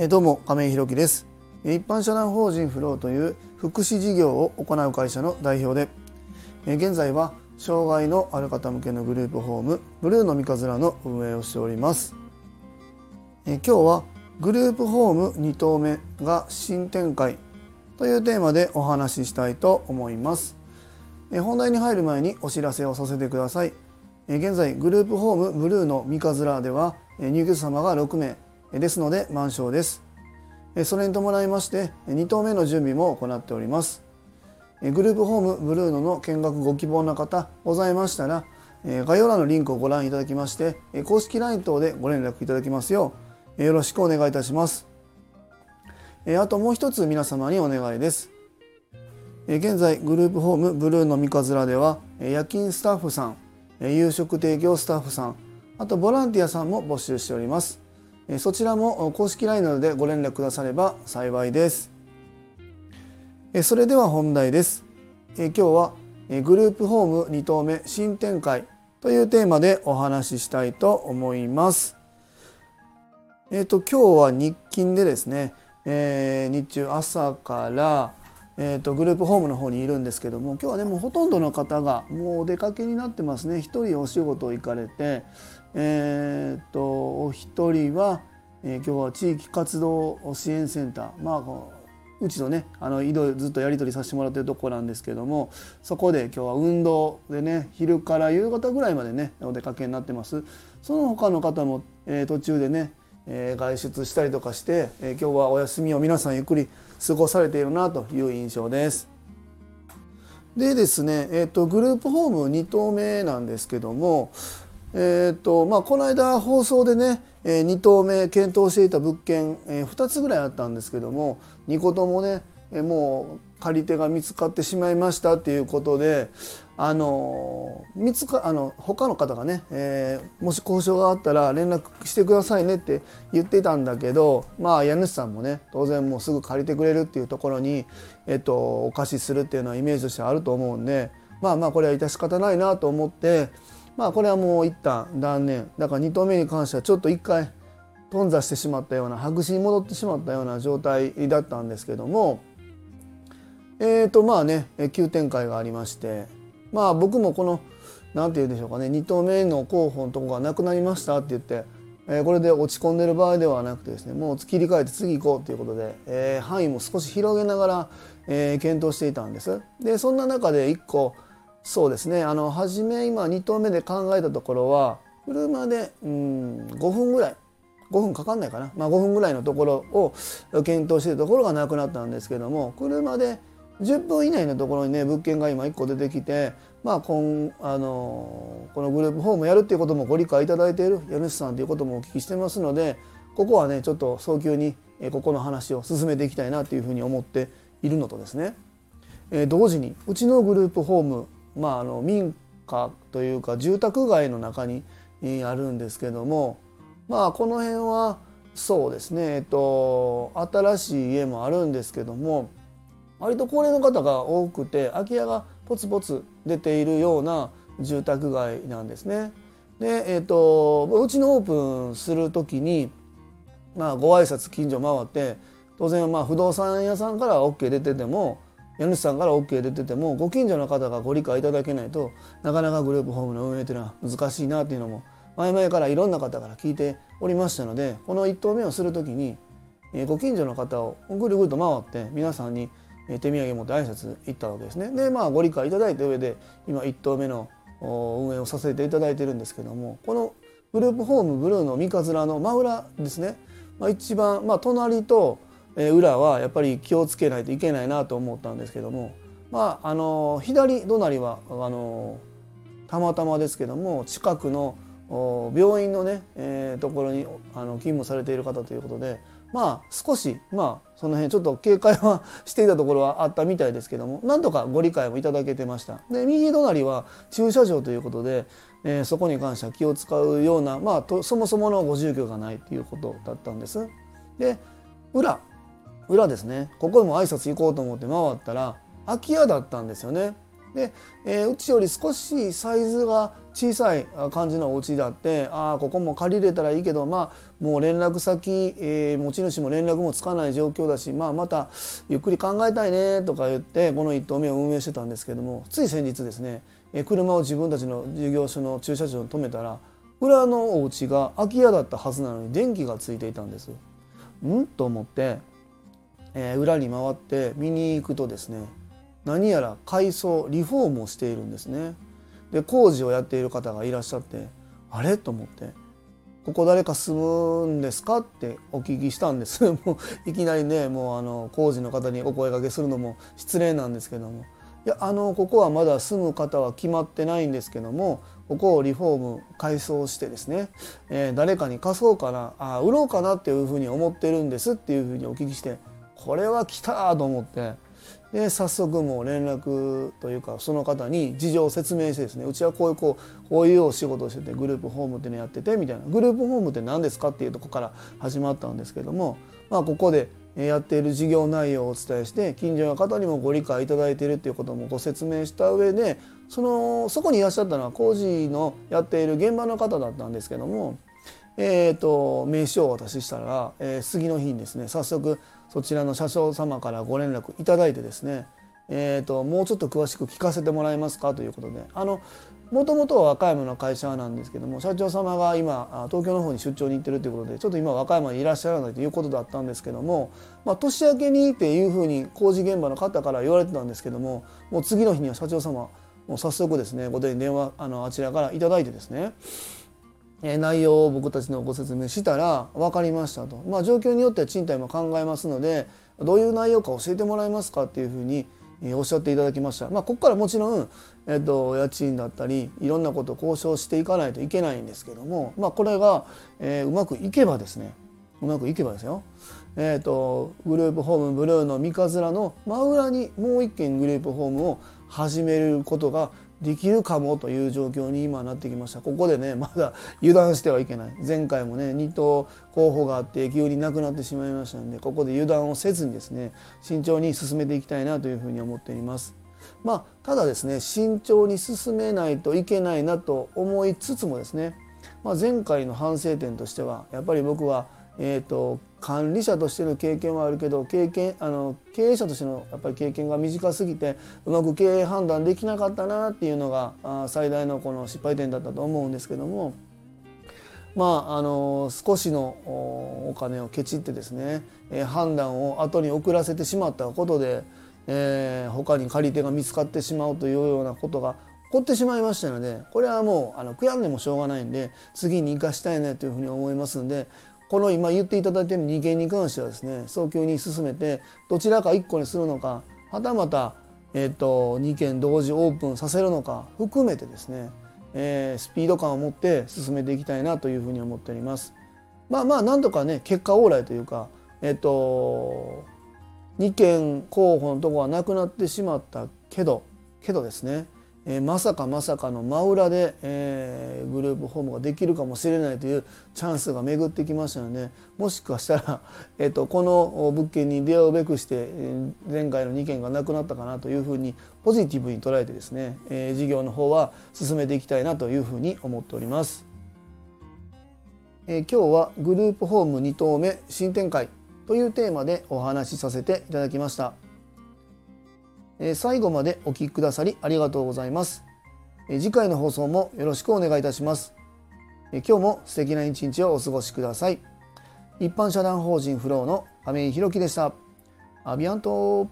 えー、どうも亀井弘樹です。一般社団法人フローという福祉事業を行う会社の代表で、えー、現在は障害のある方向けのグループホームブルーの三日面の運営をしております、えー、今日はグループホーム2棟目が新展開というテーマでお話ししたいと思います。本題に入る前にお知らせをさせてください。現在グループホームブルーの三日面では入居者様が6名ですので満床です。それに伴いまして2棟目の準備も行っております。グループホームブルーノの見学ご希望の方ございましたら概要欄のリンクをご覧いただきまして公式 LINE 等でご連絡いただきますようよろしくお願いいたします。あともう一つ皆様にお願いです。現在グループホームブルーの三日面では夜勤スタッフさん夕食提供スタッフさんあとボランティアさんも募集しております。そちらも公式 LINE などでご連絡くだされば幸いです。それでは本題です。今日はグループホーム2棟目新展開というテーマでお話ししたいと思います。えっ、ー、と今日は日勤でですね、えー、日中朝からえーと、グループホームの方にいるんですけども今日はねもほとんどの方がもうお出かけになってますね。一人お仕事行かれてえ、ー、とお一人は、えー、今日は地域活動支援センター。まあうちとねあの移動ずっとやり取りさせてもらってるとこなんですけどもそこで今日は運動でね昼から夕方ぐらいまでねお出かけになってます。その他の方も、えー、途中でね、えー、外出したりとかして、え、今日はお休みを皆さんゆっくり過ごされているなという印象です。でですね、えーと、グループホーム2棟目なんですけども、えーとまあ、この間放送でね、えー、2棟目検討していた物件、えー、2つぐらいあったんですけども2個ともね、もう借り手が見つかってしまいましたっていうことであの見つかあの他の方がね、えー、もし交渉があったら連絡してくださいねって言ってたんだけどまあ家主さんもね当然もうすぐ借りてくれるっていうところに、えっと、お貸しするっていうのはイメージとしてあると思うんでまあまあこれは致し方ないなと思ってまあこれはもう一旦断念。だから2投目に関してはちょっと一回頓挫してしまったような白紙に戻ってしまったような状態だったんですけどもえーとまあね急展開がありましてまあ僕もこの何て言うんでしょうかね2投目の候補のとこがなくなりましたって言って、えー、これで落ち込んでる場合ではなくてですねもう切り替えて次行こうということで、えー、範囲も少し広げながら、えー、検討していたんです。でそんな中で1個そうですねあの初め今2投目で考えたところは車でうん5分ぐらい5分かかんないかな、まあ、5分ぐらいのところを検討しているところがなくなったんですけども車で10分以内のところにね物件が今1個出てきてまあ今あのこのグループホームやるっていうこともご理解いただいている家主さんということもお聞きしてますのでここはねちょっと早急にここの話を進めていきたいなというふうに思っているのとですね、え同時にうちのグループホーム、まあ、あの民家というか住宅街の中にあるんですけどもまあこの辺はそうですね、えっと、新しい家もあるんですけども割と高齢の方が多くて空き家がポツポツ出ているような住宅街なんですね。で、えーと、うちのオープンする時に、まあ、ご挨拶近所回って当然まあ不動産屋さんから OK 出てても家主さんから OK 出ててもご近所の方がご理解いただけないとなかなかグループホームの運営というのは難しいなというのも前々からいろんな方から聞いておりましたのでこの1棟目をする時にご近所の方をぐるぐると回って皆さんに手土産持って挨拶行ったわけですね。でまあご理解いただいた上で今1棟目の運営をさせていただいてるんですけどもこのグループホームブルーの三日面の真裏ですね、まあ、一番、まあ、隣と裏はやっぱり気をつけないといけないなと思ったんですけどもまああの左隣はあのたまたまですけども近くの病院のね、えー、ところにあの勤務されている方ということでまあ少しまあその辺ちょっと警戒はしていたところはあったみたいですけども なんとかご理解もいただけてました。で右隣は駐車場ということで、えー、そこに関しては気を使うようなまあとそもそものご住居がないということだったんです。で裏裏ですね。ここにも挨拶行こうと思って回ったら空き家だったんですよね。で、えー、うちより少しサイズが小さい感じのお家だってああここも借りれたらいいけどまあもう連絡先、えー、持ち主も連絡もつかない状況だしまあまたゆっくり考えたいねとか言ってこの1棟目を運営してたんですけどもつい先日ですね、えー、車を自分たちの事業所の駐車場に止めたら裏のお家が空き家だったはずなのに電気がついていたんです。ん？と思って、えー、裏に回って見に行くとですね何やら改装リフォームをしているんですね。で工事をやっている方がいらっしゃってあれ？と思って「ここ誰か住むんですか?」ってお聞きしたんです。もういきなりねもうあの工事の方にお声掛けするのも失礼なんですけども。いやあのここはまだ住む方は決まってないんですけどもここをリフォーム改装してですね、えー、誰かに貸そうかなあ売ろうかなっていうふうに思ってるんですっていうふうにお聞きしてこれは来たと思って。で早速もう連絡というかその方に事情を説明してですねうちはこういうこうこういうお仕事をしててグループホームっていうのやっててみたいな。グループホームって何ですかっていうとこから始まったんですけどもまあここでやっている事業内容をお伝えして近所の方にもご理解いただいているっていうこともご説明した上でそのそこにいらっしゃったのは工事のやっている現場の方だったんですけども、えーと、名刺をお渡ししたら、えー、次の日にですね早速そちらの車掌様からご連絡いただいてですね、えーと、もうちょっと詳しく聞かせてもらえますかということであのもともとは和歌山の会社なんですけども社長様が今東京の方に出張に行ってるということでちょっと今和歌山にいらっしゃらないということだったんですけども、まあ、年明けにっていうふうに工事現場の方から言われてたんですけどももう次の日には社長様もう早速ですねご電話あのあちらから頂いてですね内容を僕たちのご説明したら分かりましたと、まあ、状況によっては賃貸も考えますのでどういう内容か教えてもらえますかっていうふうにおっしゃっていただきました。まあ、ここからもちろん、えっと、家賃だったりいろんなことを交渉していかないといけないんですけども、まあ、これが、えー、うまくいけばですねうまくいけばですよ、えーと、グループホームブルーの三日面の真裏にもう一軒グループホームを始めることができるかもという状況に今なってきました。ここでねまだ油断してはいけない。前回もね2頭候補があって急になくなってしまいましたんでここで油断をせずにですね慎重に進めていきたいなというふうに思っています。まあただですね慎重に進めないといけないなと思いつつもですね、まあ、前回の反省点としてはやっぱり僕はえーと、管理者としての経験はあるけど経験あの経営者としてのやっぱり経験が短すぎてうまく経営判断できなかったなっていうのがあ最大のこの失敗点だったと思うんですけどもまああの少しのお金をケチってですね、えー、判断を後に遅らせてしまったことで、えー、他に借り手が見つかってしまうというようなことが起こってしまいましたのでこれはもうあの悔やんでもしょうがないんで次に生かしたいなというふうに思いますんでこの今言っていただいている2件に関してはですね早急に進めてどちらか1個にするのかはたまた、えーと、2件同時オープンさせるのか含めてですね、えー、スピード感を持って進めていきたいなというふうに思っております。まあまあなんとかね結果往来というかえっ、ー、と2件候補のとこはなくなってしまったけどけどですねえー、まさかまさかの真裏で、えー、グループホームができるかもしれないというチャンスが巡ってきましたのでもしかしたら、えーと、この物件に出会うべくして、えー、前回の2件がなくなったかなというふうにポジティブに捉えてですね、えー、事業の方は進めていきたいなというふうに思っております。え、今日はグループホーム2棟目新展開というテーマでお話しさせていただきました。最後までお聴きくださりありがとうございます。次回の放送もよろしくお願いいたします。今日も素敵な一日をお過ごしください。一般社団法人フローの亀井宏樹でした。アビアント